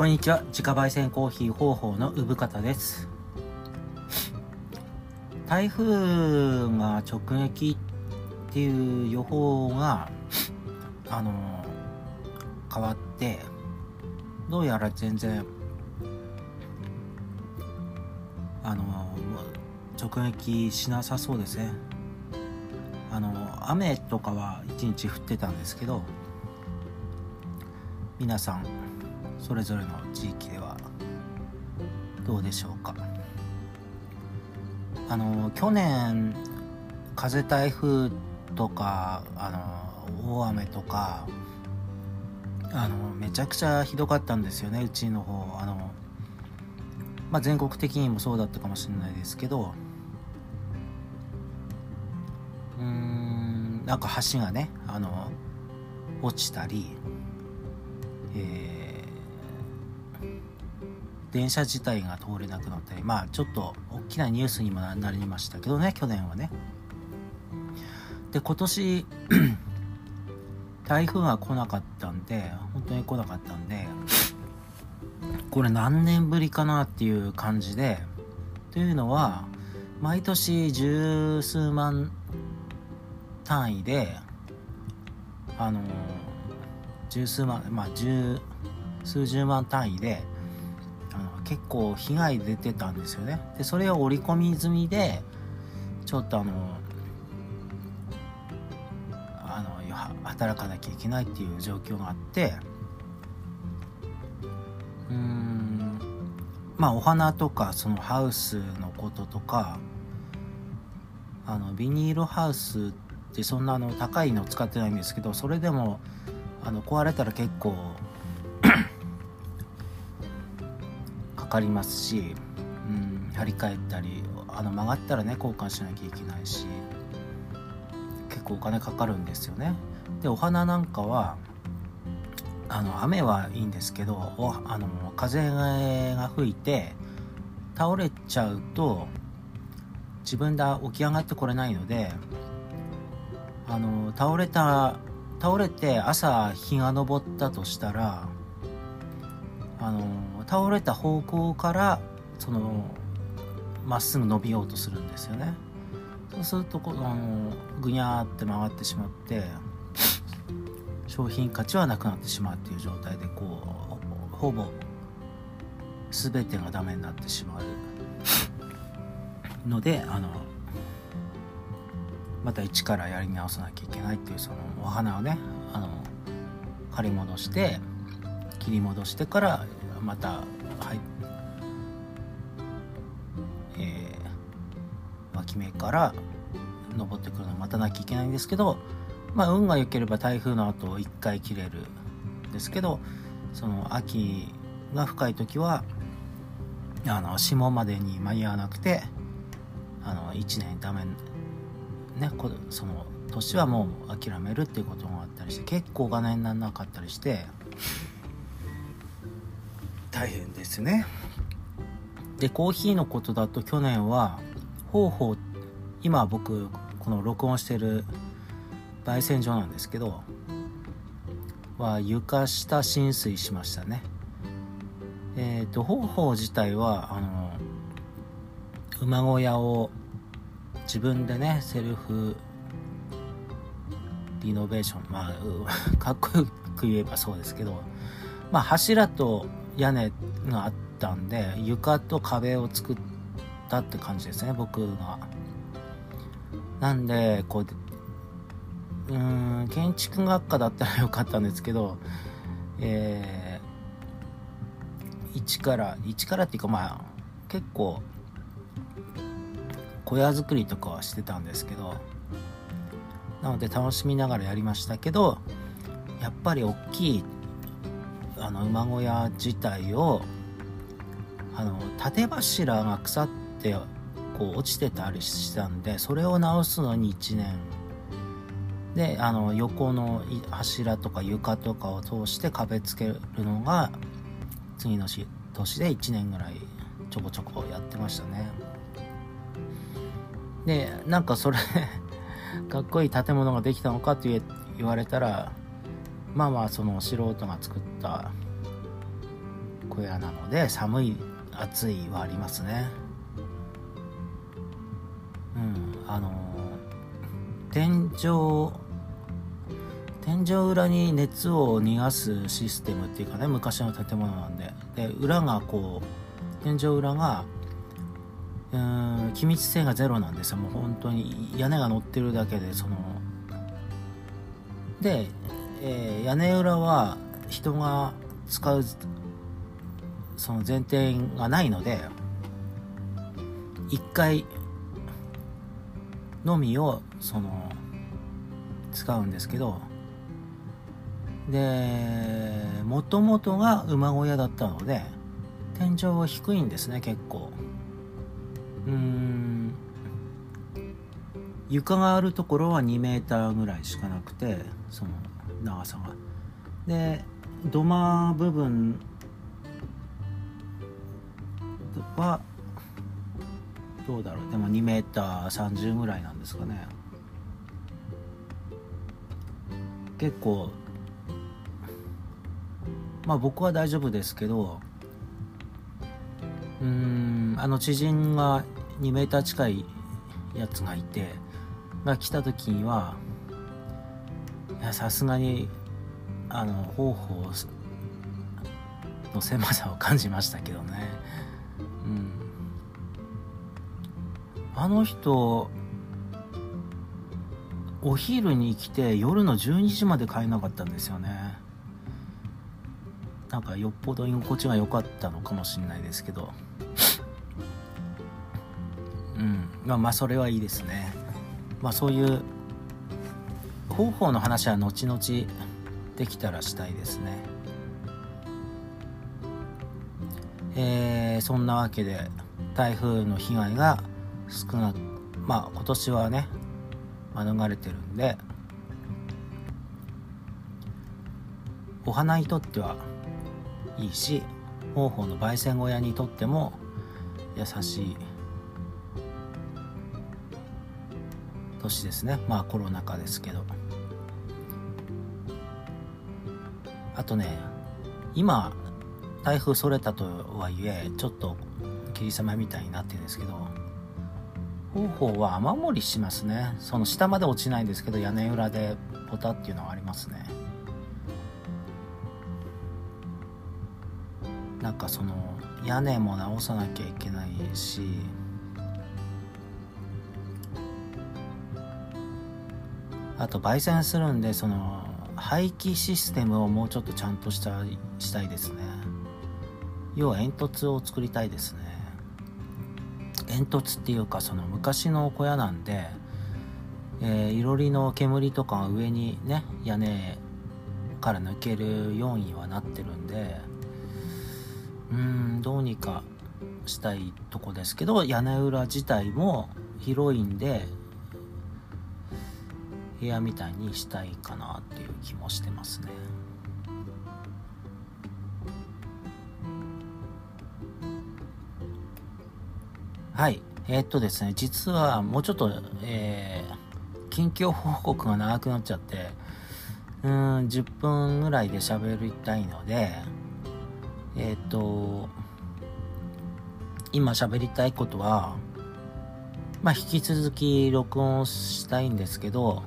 こんにちは。自家焙煎コーヒー方法の産方です。台風が直撃っていう予報があの変わってどうやら全然あの直撃しなさそうですね。あの雨とかは一日降ってたんですけど皆さんそれぞれの地域ではどうでしょうか？あの去年風台風とかあの大雨とかあのめちゃくちゃひどかったんですよねうちの方。あの、まあ、全国的にもそうだったかもしれないですけどうんなんか橋がねあの落ちたりえー電車自体が通れなくなったりまあちょっと大きなニュースにもなりましたけどね去年はね。で今年 台風が来なかったんで本当に来なかったんでこれ何年ぶりかなっていう感じでというのは毎年十数万単位であの十数万まあ十数十万単位であの結構被害出てたんですよね。でそれを織り込み済みでちょっとあのあの働かなきゃいけないっていう状況があってうんまあお花とかそのハウスのこととかあのビニールハウスってそんなあの高いの使ってないんですけどそれでもあの壊れたら結構かりますし、うん、張り替えたりあの曲がったらね交換しなきゃいけないし結構お金かかるんですよね。でお花なんかはあの雨はいいんですけどあの風が吹いて倒れちゃうと自分で起き上がってこれないのであの倒れた倒れて朝日が昇ったとしたらあの倒れた方向からそのまっすぐ伸びようとするんですよね。そうするとこのぐにゃーって回ってしまって商品価値はなくなってしまうっていう状態でこうほぼ全てがダメになってしまう。のであのまた一からやり直さなきゃいけないっていうそのお花をねあの借り戻して切り戻してからまたはい。えー、脇芽から登ってくるのを待たなきゃいけないんですけどまあ運が良ければ台風の後1回切れるんですけどその秋が深い時はあの霜までに間に合わなくてあの1年ダメねその年はもう諦めるっていうこともあったりして結構お金にならなかったりして大変ですね。でコーヒーのことだと去年は方法今僕この録音してる焙煎所なんですけどは床下浸水しましたね。えっ、ー、と方法自体はあの馬小屋を自分でねセルフリノベーション。まあ かっこよく言えばそうですけどまあ柱と屋根があったんで床と壁を作ったって感じですね僕が。なんでこううん建築学科だったらよかったんですけどえー、一から一からっていうかまあ結構小屋作りとかはしてたんですけどなので楽しみながらやりましたけどやっぱり大きいあの馬小屋自体をあの縦柱が腐ってこう落ちてたりしたんでそれを直すのに1年。であの横の柱とか床とかを通して壁つけるのが次の年で1年ぐらいちょこちょこやってましたね。でなんかそれ かっこいい建物ができたのかって言われたらまあまあその素人が作った小屋なので寒い暑いはありますね。うんあの天井天井裏に熱を逃がすシステムっていうかね昔の建物なんで。で裏がこう天井裏がうん気密性がゼロなんですよ。もう本当に屋根が乗ってるだけでそので、えー、屋根裏は人が使うその前提がないので1階のみをその使うんですけどでもともとが馬小屋だったので天井は低いんですね結構。うん床があるところは2メーターぐらいしかなくてその長さが。で土間部分はどうだろう。でも2メーター30ぐらいなんですかね。結構まあ僕は大丈夫ですけどうんあの知人が2メーー近いやつがいてが来た時にはさすがにあの方法の狭さを感じましたけどね。うん。あの人お昼に来て夜の12時まで帰んなかったんですよね。なんかよっぽど居心地が良かったのかもしれないですけど。うん。まあまあそれはいいですね。まあそういう方法の話は後々できたらしたいですね。えー、そんなわけで台風の被害が少なまあ今年はね免れてるんでお花にとってはいいし方法の焙煎小屋にとっても優しい年ですね。まあコロナ禍ですけど。あとね今台風それたとはいえちょっと霧雨みたいになってるんですけど方法は雨漏りしますね。その下まで落ちないんですけど屋根裏でポタっていうのはありますね。なんかその屋根も直さなきゃいけないしあと焙煎するんでその排気システムをもうちょっとちゃんとしたしたいですね。要は煙突を作りたいですね。煙突っていうかその昔の小屋なんで、えー、いろりの煙とかが上にね屋根から抜けるようにはなってるんでうんどうにかしたいとこですけど屋根裏自体も広いんで部屋みたいにしたいかなっていう気もしてますね。はい。えー、っとですね実はもうちょっとえー、近況報告が長くなっちゃってうん10分ぐらいで喋りたいのでえっ、と今喋りたいことはまあ引き続き録音したいんですけど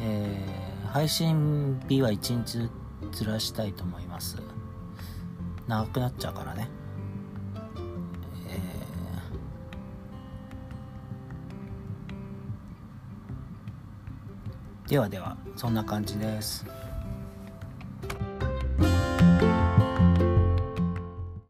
えー、配信日は1日ずらしたいと思います。長くなっちゃうからね。えー、ではではそんな感じです。